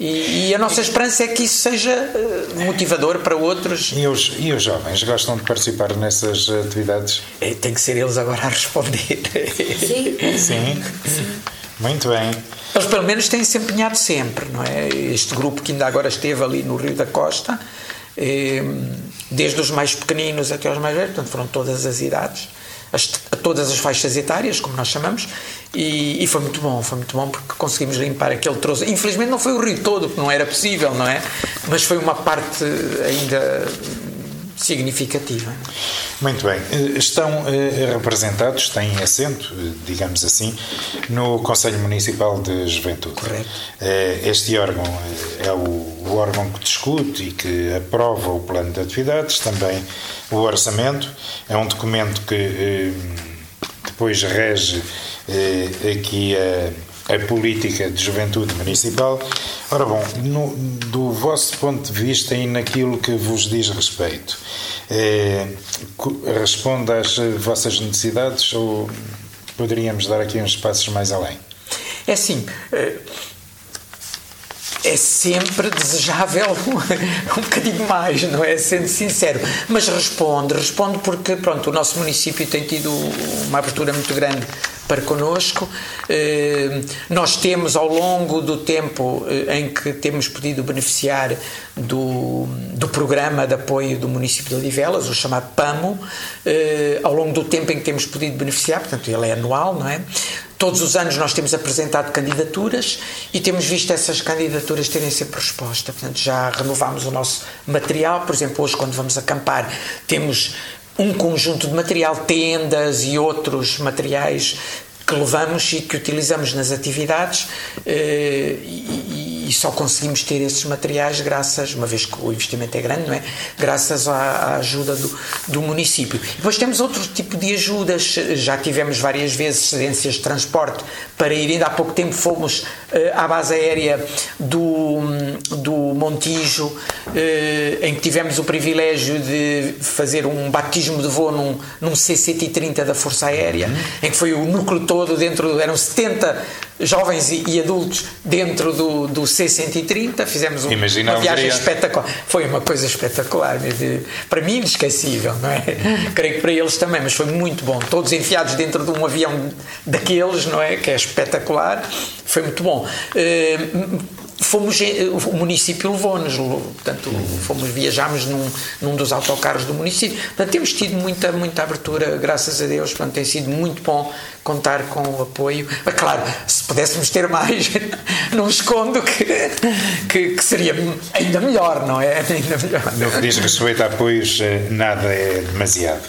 E, e a nossa esperança é que isso seja eh, motivador para outros
E os, e os jovens gostam de participar nessas atividades?
É, tem que ser eles agora a responder.
Sim.
Sim. Muito bem.
Eles pelo menos têm se empenhado sempre, não é? Este grupo que ainda agora esteve ali no Rio da Costa, eh, desde os mais pequeninos até os mais velhos, portanto foram todas as idades, as, a todas as faixas etárias, como nós chamamos, e, e foi muito bom, foi muito bom porque conseguimos limpar aquele troço. Infelizmente não foi o rio todo, porque não era possível, não é? Mas foi uma parte ainda significativa.
Muito bem. Eh, Estão eh, representados, têm assento, eh, digamos assim, no Conselho Municipal de Juventude.
Correto.
Este órgão é o órgão que discute e que aprova o plano de atividades, também o orçamento. É um documento que depois rege aqui a, a política de juventude municipal. Ora bom, no- do vosso ponto de vista e naquilo que vos diz respeito, eh, responde às vossas necessidades ou poderíamos dar aqui uns passos mais além?
É assim, eh, é sempre desejável um bocadinho mais, não é? Sendo sincero. Mas responde, responde porque, pronto, o nosso município tem tido uma abertura muito grande para connosco. Eh, Nós temos, ao longo do tempo eh, em que temos podido beneficiar do, do programa de apoio do município de Odivelas, o chamado PAMO, eh, ao longo do tempo em que temos podido beneficiar, portanto, ele é anual, não é? Todos os anos nós temos apresentado candidaturas e temos visto essas candidaturas terem sempre resposta. Portanto, já renovámos o nosso material. Por exemplo, hoje, quando vamos acampar, temos um conjunto de material, tendas e outros materiais que levamos e que utilizamos nas atividades eh, e, e só conseguimos ter esses materiais graças, uma vez que o investimento é grande, não é? Graças à, à ajuda do, do município. E depois temos outro tipo de ajudas, já tivemos várias vezes cedências de transporte para ir, ainda há pouco tempo fomos eh, à base aérea do, do Montijo, eh, em que tivemos o privilégio de fazer um batismo de voo num, num C-130 da Força Aérea, em que foi o núcleo todo dentro, eram 70 jovens e, e adultos dentro do, do C-130, fizemos um- uma viagem espetacular. Foi uma coisa espetacular, Deus. para mim inesquecível, não é? Creio que para eles também, mas foi muito bom. Todos enfiados dentro de um avião daqueles, não é? Que é espetacular. Foi muito bom. Eh, Fomos, em- o município levou-nos, levou- portanto, fomos, viajámos num, num dos autocarros do município. Portanto, temos tido muita, muita abertura, graças a Deus, portanto, tem sido muito bom contar com o apoio. Mas, claro, se pudéssemos ter mais, não escondo que, que, que seria ainda melhor, não é? Ainda melhor.
No que diz respeito a apoios, eh, nada é demasiado.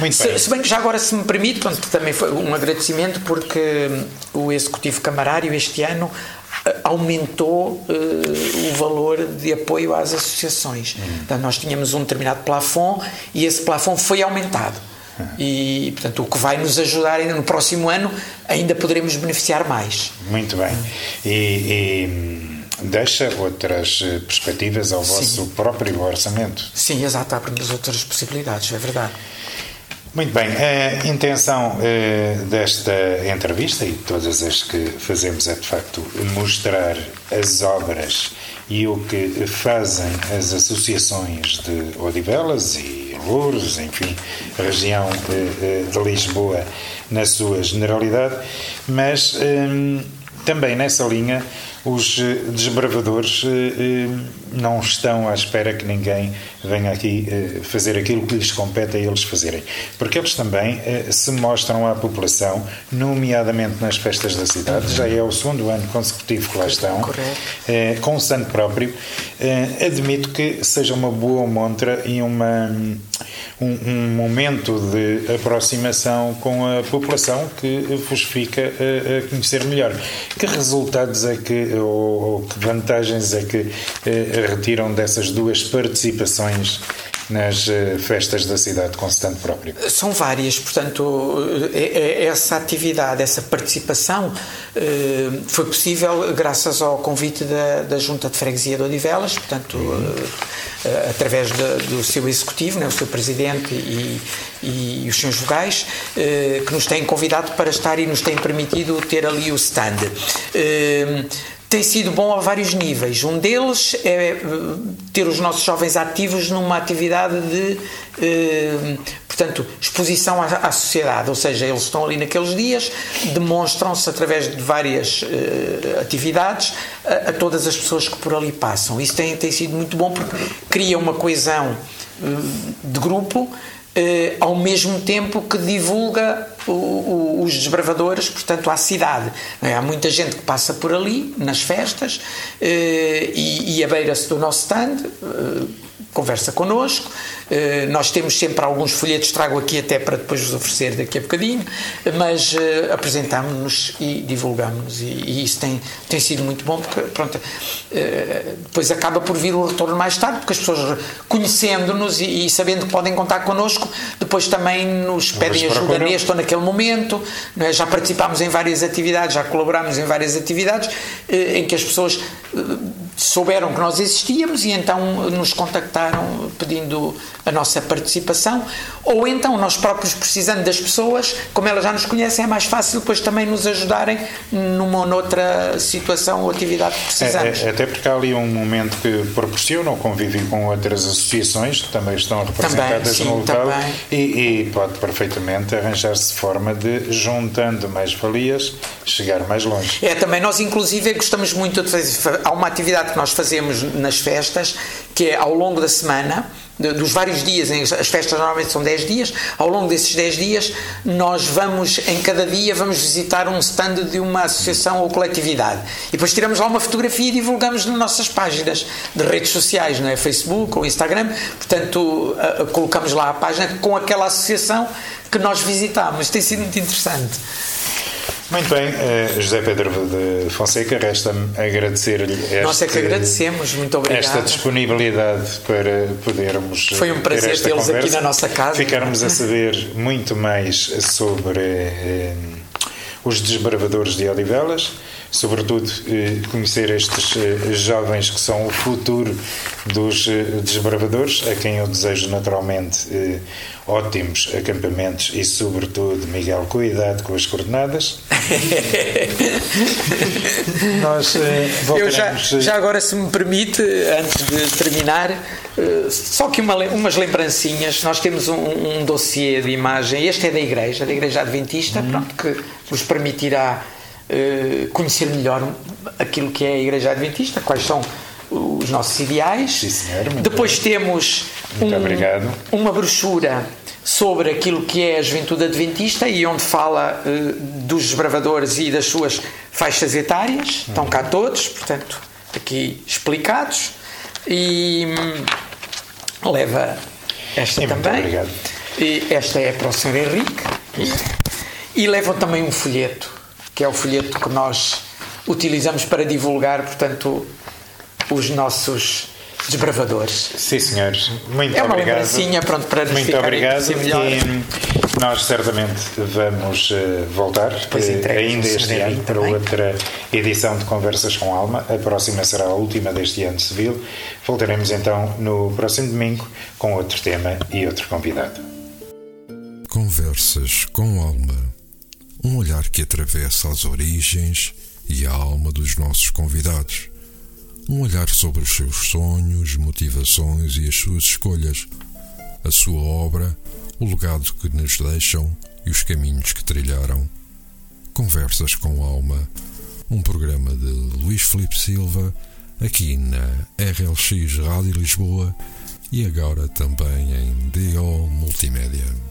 Muito bem.
Se, se bem que já agora, se me permite, pronto, também foi um agradecimento porque hum, o Executivo Camarário este ano eh, aumentou eh, o valor de apoio às associações. Portanto, nós tínhamos um determinado plafond e esse plafond foi aumentado. E, portanto, o que vai nos ajudar ainda no próximo ano, ainda poderemos beneficiar mais.
Muito bem. E, e, hum, deixa outras eh, perspectivas ao vosso próprio orçamento.
Sim, exato, abre-nos outras possibilidades, é verdade.
Muito bem, a intenção eh, desta entrevista e de todas as que fazemos é de facto mostrar as obras e o que fazem as associações de Odivelas e Louros, enfim, a região eh, eh, de Lisboa na sua generalidade, mas também nessa linha os desbravadores não estão à espera que ninguém venha aqui eh, fazer aquilo que lhes compete a eles fazerem. Porque eles também eh, se mostram à população, nomeadamente nas festas da cidade, já é o segundo ano consecutivo que lá estão, eh, com o santo próprio. Admito que seja uma boa montra e uma, um, um momento de aproximação com a população que vos fica a, a conhecer melhor. Que resultados é que, ou, ou que vantagens é que retiram dessas duas participações nas eh, festas da cidade com stand próprio?
São várias, portanto, eh, essa atividade, essa participação foi possível graças ao convite da, da Junta de Freguesia de Odivelas, portanto, através de, do seu executivo, né, o seu presidente e, e os seus vogais, que nos têm convidado para estar e nos têm permitido ter ali o stand tem sido bom a vários níveis. Um deles é eh, ter os nossos jovens ativos numa atividade de, eh, portanto, exposição à, à, sociedade, ou seja, eles estão ali naqueles dias, demonstram-se através de várias eh, atividades a, a, todas as pessoas que por ali passam. Isso tem, tem sido muito bom porque cria uma coesão eh, de grupo eh, ao mesmo tempo que divulga o, o, os desbravadores, portanto, à cidade. É? Há muita gente que passa por ali, nas festas, eh, e, e abeira-se do nosso stand, eh, conversa connosco, nós temos sempre alguns folhetos, trago aqui até para depois vos oferecer daqui a bocadinho, mas uh, apresentamos-nos e divulgamos-nos e, e, isso tem, tem sido muito bom porque pronto, uh, depois acaba por vir o retorno mais tarde, porque as pessoas conhecendo-nos e, e, sabendo que podem contar connosco, depois também nos pedem ajuda neste ou naquele momento, é? já participámos em várias atividades, já colaborámos em várias atividades em que as pessoas souberam que nós existíamos e então nos contactaram pedindo a nossa participação, ou então nós próprios precisando das pessoas, como elas já nos conhecem, é mais fácil depois também nos ajudarem numa ou noutra situação ou atividade que precisamos.
É, é, até porque há ali um momento que proporciona o convívio com outras associações que também estão representadas também, sim, no local e, e, pode perfeitamente arranjar-se forma de, juntando mais valias, chegar mais longe.
É, também nós inclusive gostamos muito de fazer, há uma atividade que nós fazemos nas festas, que é ao longo da semana, dos vários dias, as festas normalmente são 10 dias, ao longo desses 10 dias nós vamos, em cada dia, vamos visitar um stand de uma associação ou coletividade. E depois tiramos lá uma fotografia e divulgamos nas nossas páginas de redes sociais, não é? Facebook ou Instagram. Portanto, colocamos lá a página com aquela associação que nós visitámos. Tem sido muito interessante.
Muito bem, uh, José Pedro de Fonseca, resta-me agradecer-lhe
Nós é que agradecemos, muito obrigado.
esta disponibilidade para podermos
Foi um prazer tê-los aqui na nossa casa.
Ficarmos a saber muito mais sobre uh, os desbravadores de Odivelas, sobretudo uh, conhecer estes jovens que são o futuro dos desbravadores, a quem eu desejo naturalmente ótimos acampamentos e, sobretudo, Miguel, cuidado com as coordenadas.
Nós eh, Eu já, já agora, se me permite, antes de terminar, eh, só que uma, umas lembrancinhas. Nós temos um, um dossiê de imagem. Este é da igreja, da igreja adventista, uhum. pronto, que vos permitirá uh, conhecer melhor aquilo que é a igreja adventista, quais são os nossos ideais.
Sim, senhor,
Depois bem. temos um, uma brochura sobre aquilo que é a juventude adventista e onde fala uh, dos desbravadores e das suas faixas etárias. Estão cá todos, portanto, aqui explicados. E hum, leva esta também.
Obrigado.
E esta é para o Sr. Henrique. E levam também um folheto, que é o folheto que nós utilizamos para divulgar, portanto, os nossos desbravadores.
Sim, senhores. Muito
é
uma
obrigado. lembrancinha pronto, para nos
Muito obrigado.
Melhor.
E nós certamente vamos uh, voltar uh, ainda este ano para também. outra edição de Conversas com Alma. A próxima será a última deste ano civil. Voltaremos então no próximo domingo com outro tema e outro convidado.
Conversas com Alma. Um olhar que atravessa as origens e a alma dos nossos convidados um olhar sobre os seus sonhos, motivações e as suas escolhas, a sua obra, o legado que nos deixam e os caminhos que trilharam. Conversas com Alma, um programa de Luís Felipe Silva, aqui na RLX Rádio Lisboa e agora também em DO Multimédia.